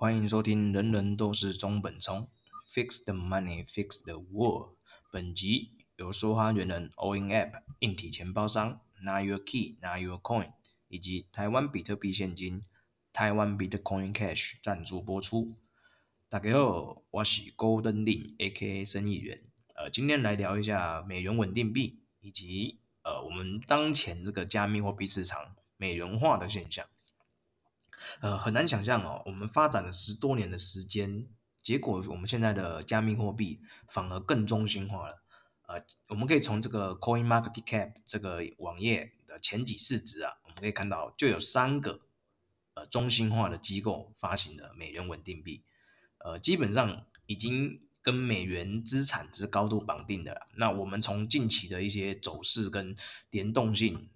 欢迎收听《人人都是中本聪》，Fix the money, fix the world。本集由说话猿人 All in App 硬体钱包商 Not Your Key, Not Your Coin 以及台湾比特币现金台湾 Bitcoin Cash 赞助播出。大家好，我是 Golden Lin A.K.A 生意员。呃，今天来聊一下美元稳定币以及呃我们当前这个加密货币市场美元化的现象。呃，很难想象哦，我们发展了十多年的时间，结果我们现在的加密货币反而更中心化了。呃，我们可以从这个 Coin Market Cap 这个网页的前几市值啊，我们可以看到就有三个呃中心化的机构发行的美元稳定币，呃，基本上已经跟美元资产是高度绑定的了。那我们从近期的一些走势跟联动性。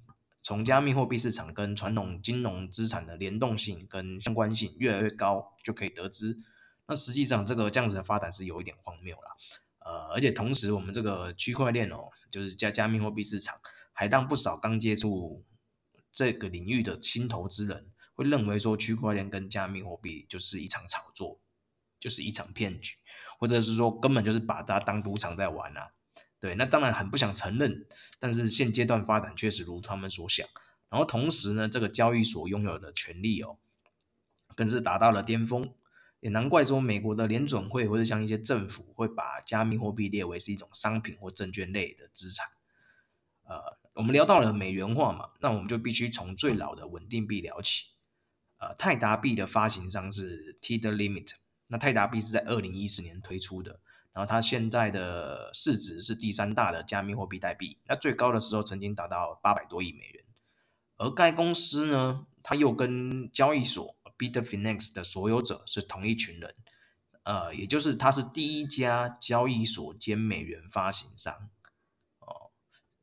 从加密货币市场跟传统金融资产的联动性跟相关性越来越高，就可以得知，那实际上这个这样子的发展是有一点荒谬了。呃，而且同时我们这个区块链哦，就是加加密货币市场，还让不少刚接触这个领域的新投资人会认为说，区块链跟加密货币就是一场炒作，就是一场骗局，或者是说根本就是把它当赌场在玩啊。对，那当然很不想承认，但是现阶段发展确实如他们所想。然后同时呢，这个交易所拥有的权利哦，更是达到了巅峰。也难怪说美国的联准会或者像一些政府会把加密货币列为是一种商品或证券类的资产。呃，我们聊到了美元化嘛，那我们就必须从最老的稳定币聊起。呃，泰达币的发行商是 TD Limit，那泰达币是在二零一四年推出的。然后它现在的市值是第三大的加密货币代币，那最高的时候曾经达到八百多亿美元。而该公司呢，它又跟交易所 Bitfinex 的所有者是同一群人，呃，也就是它是第一家交易所兼美元发行商，哦，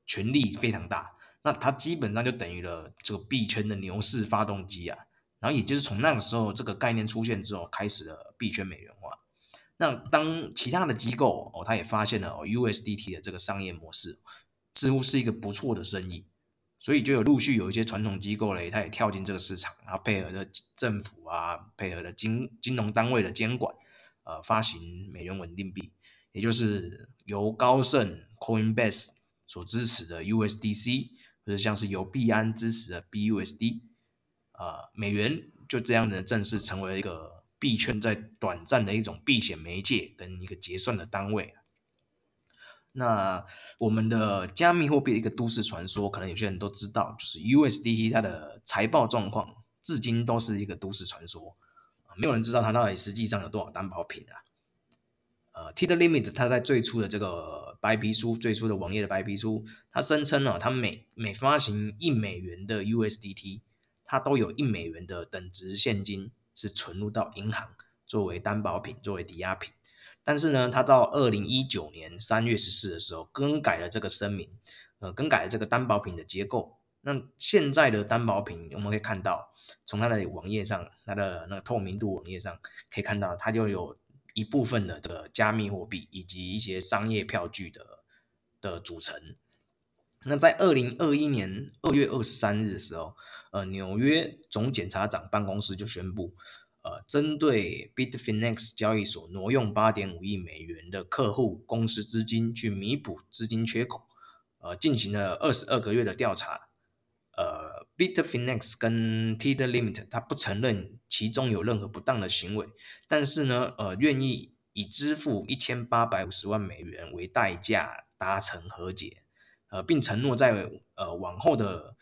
权力非常大。那它基本上就等于了这个币圈的牛市发动机啊。然后也就是从那个时候这个概念出现之后，开始了币圈美元。那当其他的机构哦，他也发现了哦，USDT 的这个商业模式似乎是一个不错的生意，所以就有陆续有一些传统机构嘞，他也跳进这个市场，然后配合的政府啊，配合的金金融单位的监管，呃，发行美元稳定币，也就是由高盛 Coinbase 所支持的 USDC，或者像是由币安支持的 BUSD，呃，美元就这样的正式成为了一个。币圈在短暂的一种避险媒介跟一个结算的单位。那我们的加密货币一个都市传说，可能有些人都知道，就是 USDT 它的财报状况，至今都是一个都市传说，没有人知道它到底实际上有多少担保品啊。呃，TD Limit 它在最初的这个白皮书，最初的网页的白皮书，它声称呢，它每每发行一美元的 USDT，它都有一美元的等值现金。是存入到银行作为担保品，作为抵押品，但是呢，他到二零一九年三月十四的时候更改了这个声明，呃，更改了这个担保品的结构。那现在的担保品，我们可以看到，从它的网页上，它的那个透明度网页上可以看到，它就有一部分的这个加密货币以及一些商业票据的的组成。那在二零二一年二月二十三日的时候，呃，纽约总检察长办公室就宣布，呃，针对 Bitfinex 交易所挪用八点五亿美元的客户公司资金去弥补资金缺口，呃，进行了二十二个月的调查。呃，Bitfinex 跟 TD Limit 他不承认其中有任何不当的行为，但是呢，呃，愿意以支付一千八百五十万美元为代价达成和解。呃，并承诺在呃往后的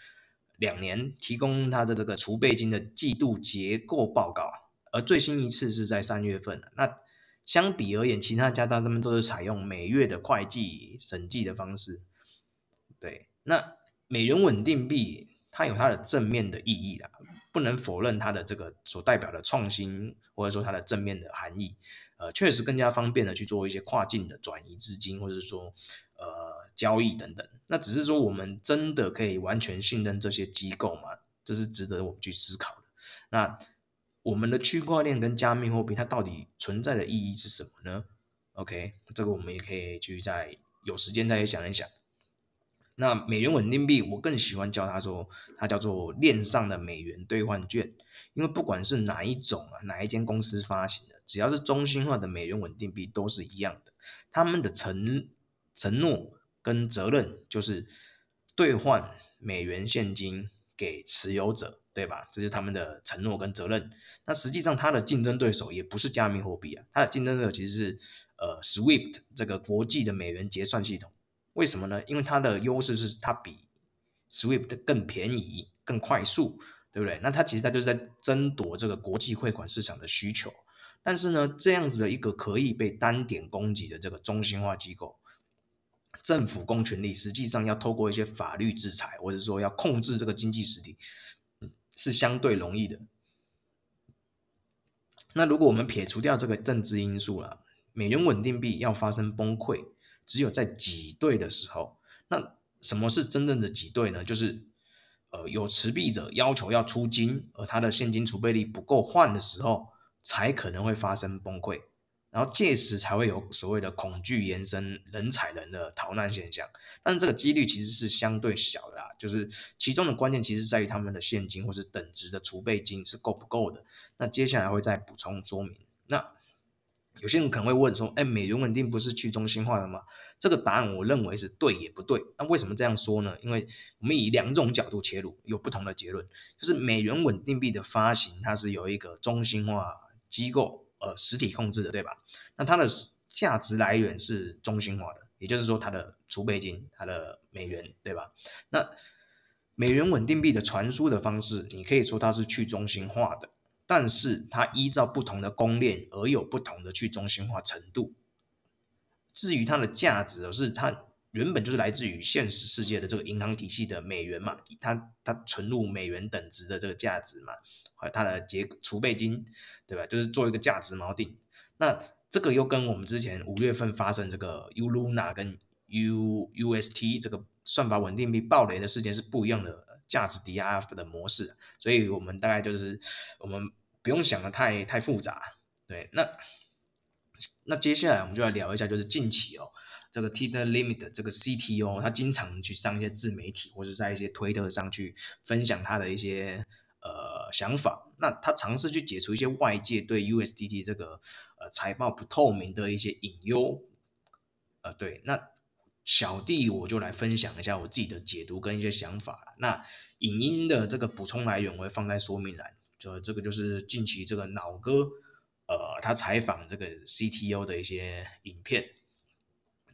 两年提供他的这个储备金的季度结构报告，而最新一次是在三月份。那相比而言，其他家当他们都是采用每月的会计审计的方式。对，那美元稳定币它有它的正面的意义啦，不能否认它的这个所代表的创新，或者说它的正面的含义。呃，确实更加方便的去做一些跨境的转移资金，或者说呃。交易等等，那只是说我们真的可以完全信任这些机构吗？这是值得我们去思考的。那我们的区块链跟加密货币它到底存在的意义是什么呢？OK，这个我们也可以去再有时间再想一想。那美元稳定币，我更喜欢叫它说，它叫做链上的美元兑换券，因为不管是哪一种啊，哪一间公司发行的，只要是中心化的美元稳定币都是一样的，他们的承承诺跟责任就是兑换美元现金给持有者，对吧？这是他们的承诺跟责任。那实际上，它的竞争对手也不是加密货币啊，它的竞争对手其实是呃 SWIFT 这个国际的美元结算系统。为什么呢？因为它的优势是它比 SWIFT 更便宜、更快速，对不对？那它其实它就是在争夺这个国际汇款市场的需求。但是呢，这样子的一个可以被单点攻击的这个中心化机构，政府公权力实际上要透过一些法律制裁，或者说要控制这个经济实体，是相对容易的。那如果我们撇除掉这个政治因素了，美元稳定币要发生崩溃，只有在挤兑的时候，那什么是真正的挤兑呢？就是呃，有持币者要求要出金，而他的现金储备率不够换的时候，才可能会发生崩溃，然后届时才会有所谓的恐惧延伸、人踩人的逃难现象。但是这个几率其实是相对小的啦，就是其中的关键其实在于他们的现金或是等值的储备金是够不够的。那接下来会再补充说明。那有些人可能会问说：“哎，美元稳定不是去中心化的吗？”这个答案我认为是对也不对。那为什么这样说呢？因为我们以两种角度切入，有不同的结论。就是美元稳定币的发行，它是由一个中心化机构呃实体控制的，对吧？那它的价值来源是中心化的，也就是说它的储备金、它的美元，对吧？那美元稳定币的传输的方式，你可以说它是去中心化的。但是它依照不同的公链而有不同的去中心化程度。至于它的价值，是它原本就是来自于现实世界的这个银行体系的美元嘛，它它存入美元等值的这个价值嘛，和它的结储备金，对吧？就是做一个价值锚定。那这个又跟我们之前五月份发生这个 ULUNA 跟 UUST 这个算法稳定币爆雷的事件是不一样的价值抵押的模式，所以我们大概就是我们。不用想的太太复杂，对，那那接下来我们就来聊一下，就是近期哦，这个 Tether Limit 这个 CTO，他经常去上一些自媒体或者在一些推特上去分享他的一些想法。那他尝试去解除一些外界对 USDT 这个呃财报不透明的一些隐忧。呃，对，那小弟我就来分享一下我自己的解读跟一些想法。那影音的这个补充来源我会放在说明栏。就这个就是近期这个脑哥，呃，他采访这个 CTO 的一些影片，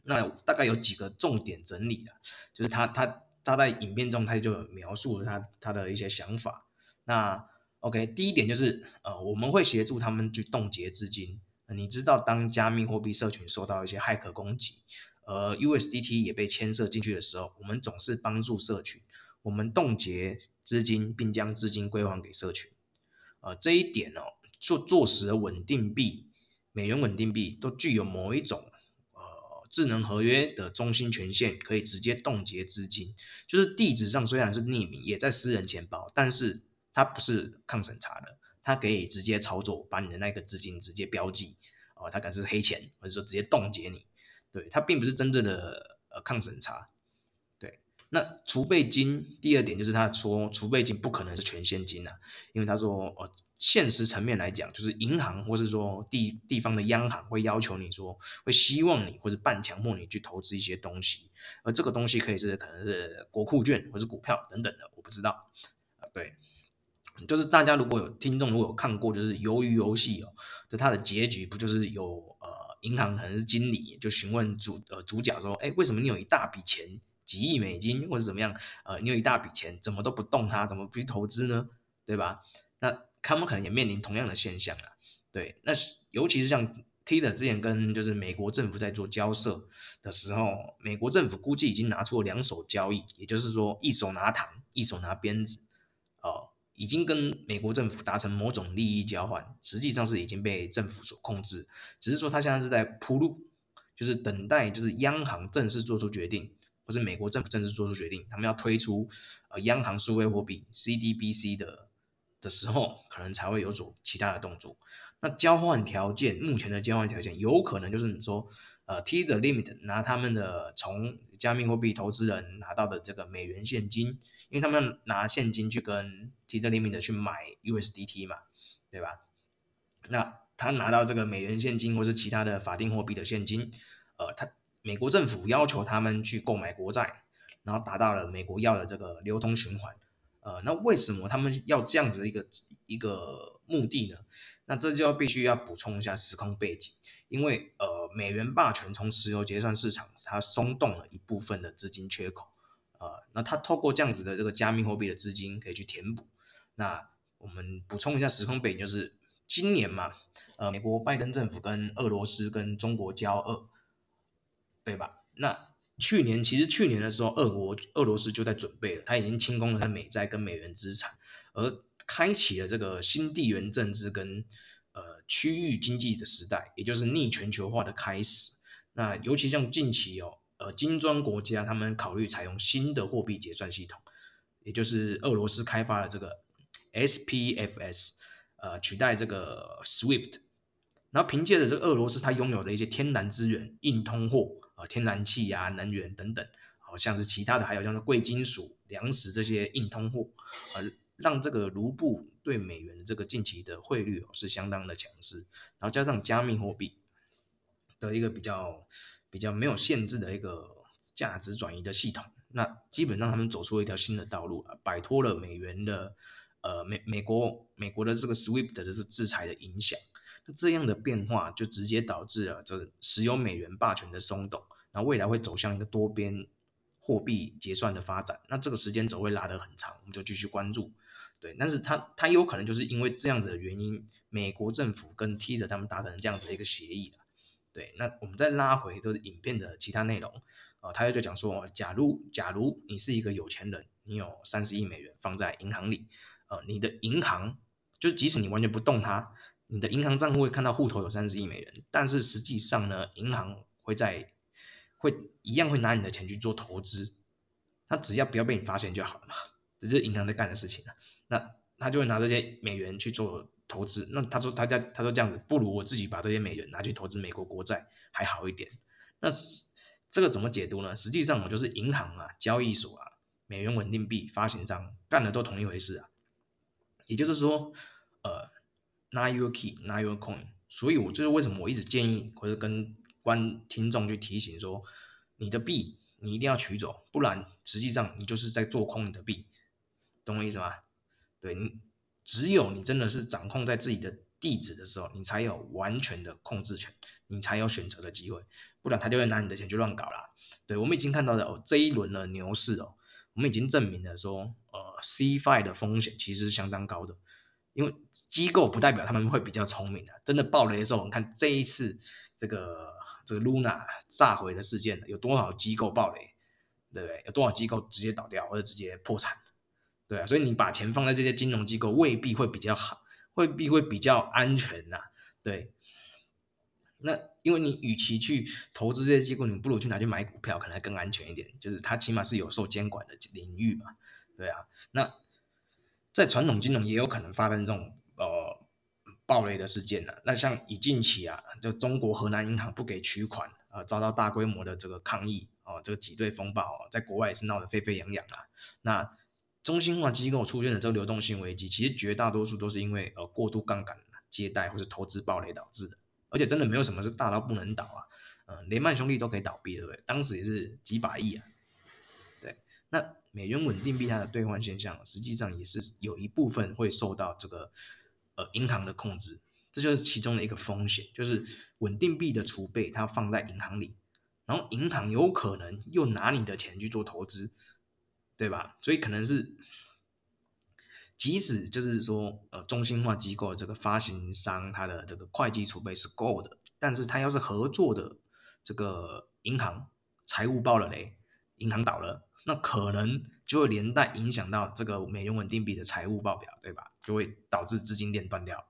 那大概有几个重点整理的，就是他他他在影片中他就描述了他他的一些想法。那 OK，第一点就是呃，我们会协助他们去冻结资金。你知道，当加密货币社群受到一些骇客攻击，呃，USDT 也被牵涉进去的时候，我们总是帮助社群，我们冻结资金，并将资金归还给社群。呃，这一点哦，做做实的稳定币、美元稳定币都具有某一种呃智能合约的中心权限，可以直接冻结资金。就是地址上虽然是匿名，也在私人钱包，但是它不是抗审查的，它可以直接操作，把你的那个资金直接标记哦，它可能是黑钱，或者说直接冻结你。对，它并不是真正的呃抗审查。对那储备金第二点就是他说储备金不可能是全现金啊，因为他说呃现实层面来讲，就是银行或是说地地方的央行会要求你说会希望你或是半强迫你去投资一些东西，而这个东西可以是可能是国库券或是股票等等的，我不知道啊。对，就是大家如果有听众如果有看过就是鱿鱼游戏哦，就它的结局不就是有呃银行可能是经理就询问主呃主角说，哎为什么你有一大笔钱？几亿美金或者怎么样，呃，你有一大笔钱，怎么都不动它，怎么不去投资呢？对吧？那他们可能也面临同样的现象啊。对，那尤其是像 Tether 之前跟就是美国政府在做交涉的时候，美国政府估计已经拿出了两手交易，也就是说一手拿糖，一手拿鞭子，已经跟美国政府达成某种利益交换，实际上是已经被政府所控制，只是说他现在是在铺路，就是等待就是央行正式做出决定。或是美国政府正式做出决定，他们要推出呃央行数位货币 CDBC 的的时候，可能才会有所其他的动作。那交换条件，目前的交换条件有可能就是你说，呃，T the limit 拿他们的从加密货币投资人拿到的这个美元现金，因为他们拿现金去跟 T the limit 去买 USDT 嘛，对吧？那他拿到这个美元现金或是其他的法定货币的现金，呃，他美国政府要求他们去购买国债，然后达到了美国要的这个流通循环。呃，那为什么他们要这样子的一个一个目的呢？那这就要必须要补充一下时空背景，因为呃，美元霸权从石油结算市场它松动了一部分的资金缺口，呃，那它透过这样子的这个加密货币的资金可以去填补。那我们补充一下时空背景，就是今年嘛，呃，美国拜登政府跟俄罗斯跟中国交恶，对吧？那去年其实去年的时候，俄国俄罗斯就在准备了，他已经清空了他美债跟美元资产，而开启了这个新地缘政治跟呃区域经济的时代，也就是逆全球化的开始。那尤其像近期哦，呃金砖国家他们考虑采用新的货币结算系统，也就是俄罗斯开发的这个 SPFS，呃取代这个 SWIFT，然后凭借着这个俄罗斯它拥有的一些天然资源、硬通货。啊，天然气呀、能源等等，好像是其他的，还有像是贵金属、粮食这些硬通货，呃，让这个卢布对美元的这个近期的汇率哦是相当的强势，然后加上加密货币的一个比较比较没有限制的一个价值转移的系统，那基本上他们走出了一条新的道路啊，摆脱了美元的呃美美国美国的这个 SWIFT 的这制裁的影响。这样的变化就直接导致了这石油美元霸权的松动，然后未来会走向一个多边货币结算的发展。那这个时间轴会拉得很长，我们就继续关注。对，但是它它有可能就是因为这样子的原因，美国政府跟 Tether 他们达成这样子的一个协议。对，那我们再拉回就是影片的其他内容啊，他就讲说，假如假如你是一个有钱人，你有三十亿美元放在银行里，呃，你的银行就即使你完全不动它。你的银行账户会看到户头有三十亿美元，但是实际上呢，银行会在会一样会拿你的钱去做投资，他只要不要被你发现就好了嘛，这是银行在干的事情啊。那他就会拿这些美元去做投资。那他说他家他说这样子，不如我自己把这些美元拿去投资美国国债还好一点。那这个怎么解读呢？实际上我就是银行啊、交易所啊、美元稳定币发行商干的都同一回事啊。也就是说，呃。Not your key, not your coin。所以，我就是为什么我一直建议或者跟观听众去提醒说，你的币你一定要取走，不然实际上你就是在做空你的币，懂我意思吗？对，你只有你真的是掌控在自己的地址的时候，你才有完全的控制权，你才有选择的机会，不然他就会拿你的钱去乱搞啦。对，我们已经看到了哦，这一轮的牛市哦，我们已经证明了说，呃，CeFi 的风险其实是相当高的。因为机构不代表他们会比较聪明的，真的爆雷的时候，我们看这一次这个这个 Luna 炸毁的事件，有多少机构爆雷，对不对？有多少机构直接倒掉或者直接破产，对啊。所以你把钱放在这些金融机构，未必会比较好，未必会比较安全呐，对。那因为你与其去投资这些机构，你不如去拿去买股票，可能更安全一点，就是它起码是有受监管的领域嘛，对啊。那在传统金融也有可能发生这种呃暴雷的事件呢、那像以近期啊，就中国河南银行不给取款啊、遭到大规模的这个抗议哦、呃，这个挤兑风暴哦，在国外也是闹得沸沸扬扬啊。那中心化机构出现的这个流动性危机，其实绝大多数都是因为呃过度杠杆借贷或者投资暴雷导致的，而且真的没有什么是大到不能倒啊。嗯、雷曼兄弟都可以倒闭，对不对？当时也是几百亿啊。对，那。美元稳定币它的兑换现象，实际上也是有一部分会受到这个呃银行的控制，这就是其中的一个风险，就是稳定币的储备它放在银行里，然后银行有可能又拿你的钱去做投资，对吧？所以可能是即使就是说呃中心化机构这个发行商它的这个会计储备是够的，但是它要是合作的这个银行财务爆了雷，银行倒了。那可能就会连带影响到这个美元稳定币的财务报表，对吧？就会导致资金链断掉。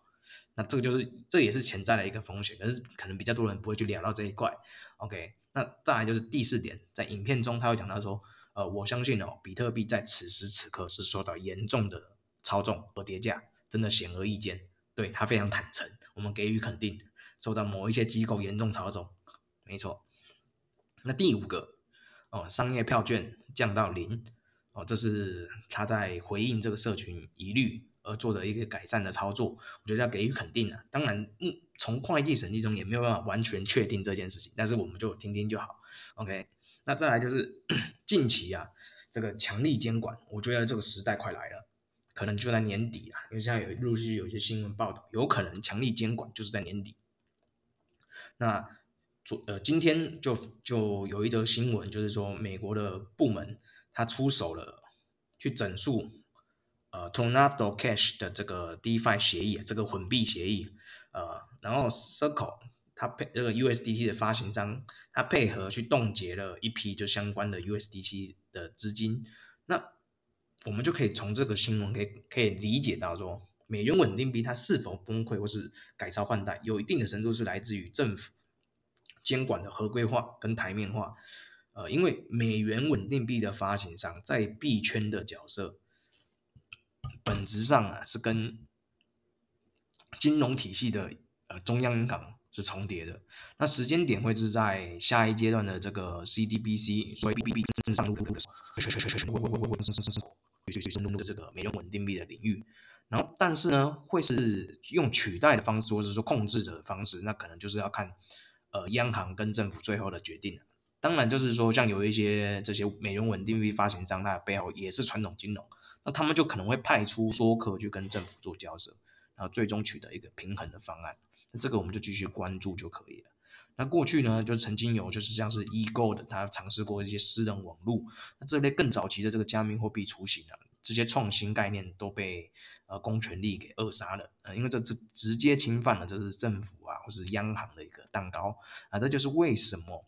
那这个就是这也是潜在的一个风险，但是可能比较多人不会去聊到这一块。OK，那再来就是第四点，在影片中他会讲到说，呃，我相信哦，比特币在此时此刻是受到严重的操纵和跌价，真的显而易见。对，他非常坦诚，我们给予肯定，受到某一些机构严重操纵，没错。那第五个哦，商业票券降到零哦，这是他在回应这个社群疑虑而做的一个改善的操作，我觉得要给予肯定啊。当然，嗯，从会计审计中也没有办法完全确定这件事情，但是我们就听听就好。OK，那再来就是 近期啊，这个强力监管，我觉得这个时代快来了。可能就在年底啊，因为现在有陆续有一些新闻报道，有可能强力监管就是在年底。那昨呃今天就就有一则新闻，就是说美国的部门他出手了，去整肃呃 Tornado Cash 的这个 DeFi 协议，这个混币协议，呃，然后 Circle 它配这个 USDT 的发行商，它配合去冻结了一批就相关的 USDT 的资金，那。我们就可以从这个新闻可以可以理解到说，美元稳定币它是否崩溃或是改朝换代，有一定的程度是来自于政府监管的合规化跟台面化。呃，因为美元稳定币的发行商在币圈的角色，本质上啊是跟金融体系的呃中央银行是重叠的。那时间点会是在下一阶段的这个 CDBC 所以 b b 正上路。这个美元稳定币的领域，然后但是呢，会是用取代的方式，或者说控制的方式，那可能就是要看呃央行跟政府最后的决定。当然，就是说像有一些这些美元稳定币发行商，它的背后也是传统金融，那他们就可能会派出说客去跟政府做交涉，然后最终取得一个平衡的方案。那这个我们就继续关注就可以了。那过去呢，就曾经有就是像是 eGold，他尝试过一些私人网络，那这类更早期的这个加密货币雏形啊，这些创新概念都被呃公权力给扼杀了，呃，因为这直直接侵犯了这是政府啊或是央行的一个蛋糕啊，这就是为什么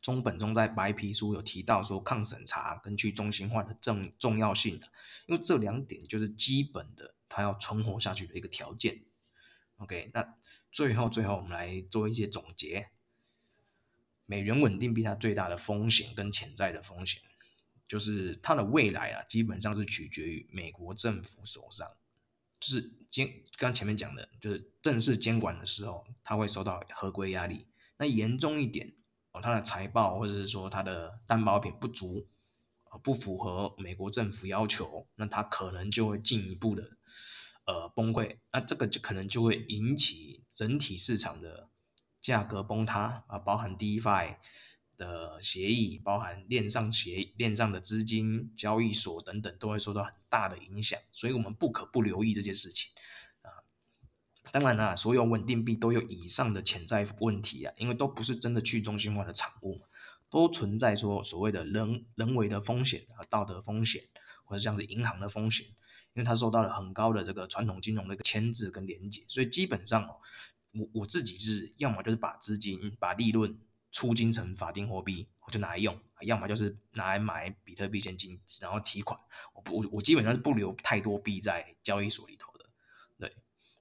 中本中在白皮书有提到说抗审查跟去中心化的重重要性的，因为这两点就是基本的，它要存活下去的一个条件。OK，那。最后，最后我们来做一些总结。美元稳定币它最大的风险跟潜在的风险，就是它的未来啊，基本上是取决于美国政府手上。就是监，刚前面讲的，就是正式监管的时候，它会受到合规压力。那严重一点哦，它的财报或者是说它的担保品不足，不符合美国政府要求，那它可能就会进一步的。呃，崩溃，那这个就可能就会引起整体市场的价格崩塌啊，包含 DeFi 的协议，包含链上协链上的资金、交易所等等，都会受到很大的影响，所以我们不可不留意这件事情啊。当然啦，所有稳定币都有以上的潜在问题啊，因为都不是真的去中心化的产物，都存在说所谓的人人为的风险和道德风险，或者像是银行的风险。因为它受到了很高的这个传统金融的牵制跟连结，所以基本上哦，我我自己是要么就是把资金、把利润出金成法定货币，我就拿来用；要么就是拿来买比特币现金，然后提款。我不我基本上是不留太多币在交易所里头的，对，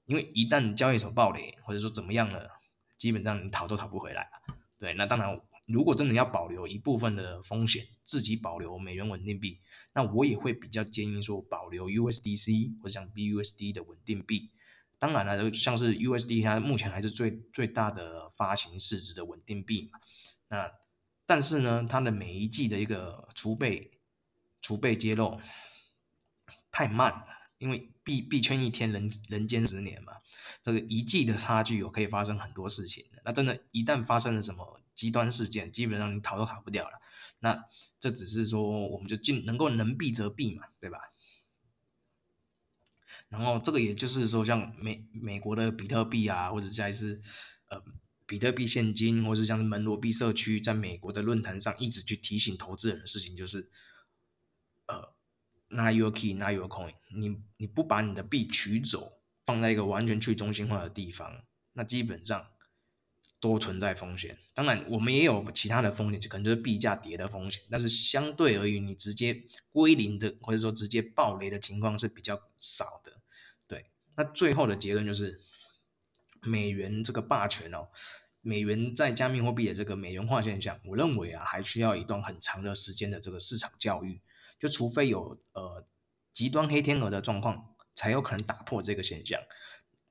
因为一旦交易所爆雷或者说怎么样了，基本上你逃都逃不回来。对，那当然。如果真的要保留一部分的风险，自己保留美元稳定币，那我也会比较建议说保留 USDC 或者像 BUSD 的稳定币。当然了，像是 USD 它目前还是最最大的发行市值的稳定币嘛。那但是呢，它的每一季的一个储备储备揭露太慢了，因为币币圈一天人人间十年嘛，这个一季的差距有可以发生很多事情。那真的，一旦发生了什么？极端事件基本上你逃都逃不掉了，那这只是说我们就尽能够能避则避嘛，对吧？然后这个也就是说，像美美国的比特币啊，或者像是呃比特币现金，或者像是门罗币社区，在美国的论坛上一直去提醒投资人的事情，就是呃，not your key, not your coin，你你不把你的币取走，放在一个完全去中心化的地方，那基本上。都存在风险，当然我们也有其他的风险，就可能就是币价跌的风险。但是相对而言，你直接归零的或者说直接暴雷的情况是比较少的。对，那最后的结论就是，美元这个霸权哦，美元在加密货币的这个美元化现象，我认为啊，还需要一段很长的时间的这个市场教育。就除非有呃极端黑天鹅的状况，才有可能打破这个现象。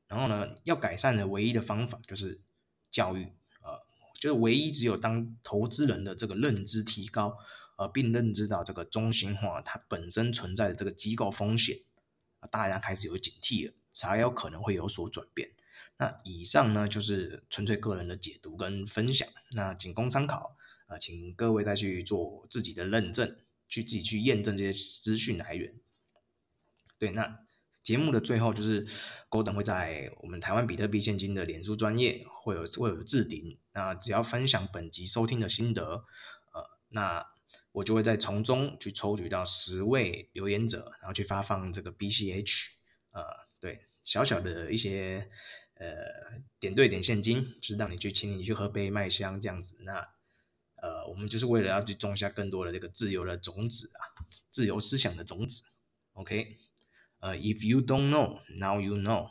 然后呢，要改善的唯一的方法就是。教育，呃，就是唯一只有当投资人的这个认知提高，呃，并认知到这个中心化它本身存在的这个机构风险，啊，大家开始有警惕了，才有可能会有所转变。那以上呢，就是纯粹个人的解读跟分享，那仅供参考，啊、呃，请各位再去做自己的认证，去自己去验证这些资讯来源。对，那。节目的最后就是 Gordon 会在我们台湾比特币现金的脸书专业会有会有置顶，那只要分享本集收听的心得，呃，那我就会再从中去抽取到十位留言者，然后去发放这个 BCH，呃，对，小小的一些呃点对点现金，就是让你去请你去喝杯麦香这样子，那呃我们就是为了要去种下更多的这个自由的种子啊，自由思想的种子，OK。Uh, 呃，If you don't know, now you know.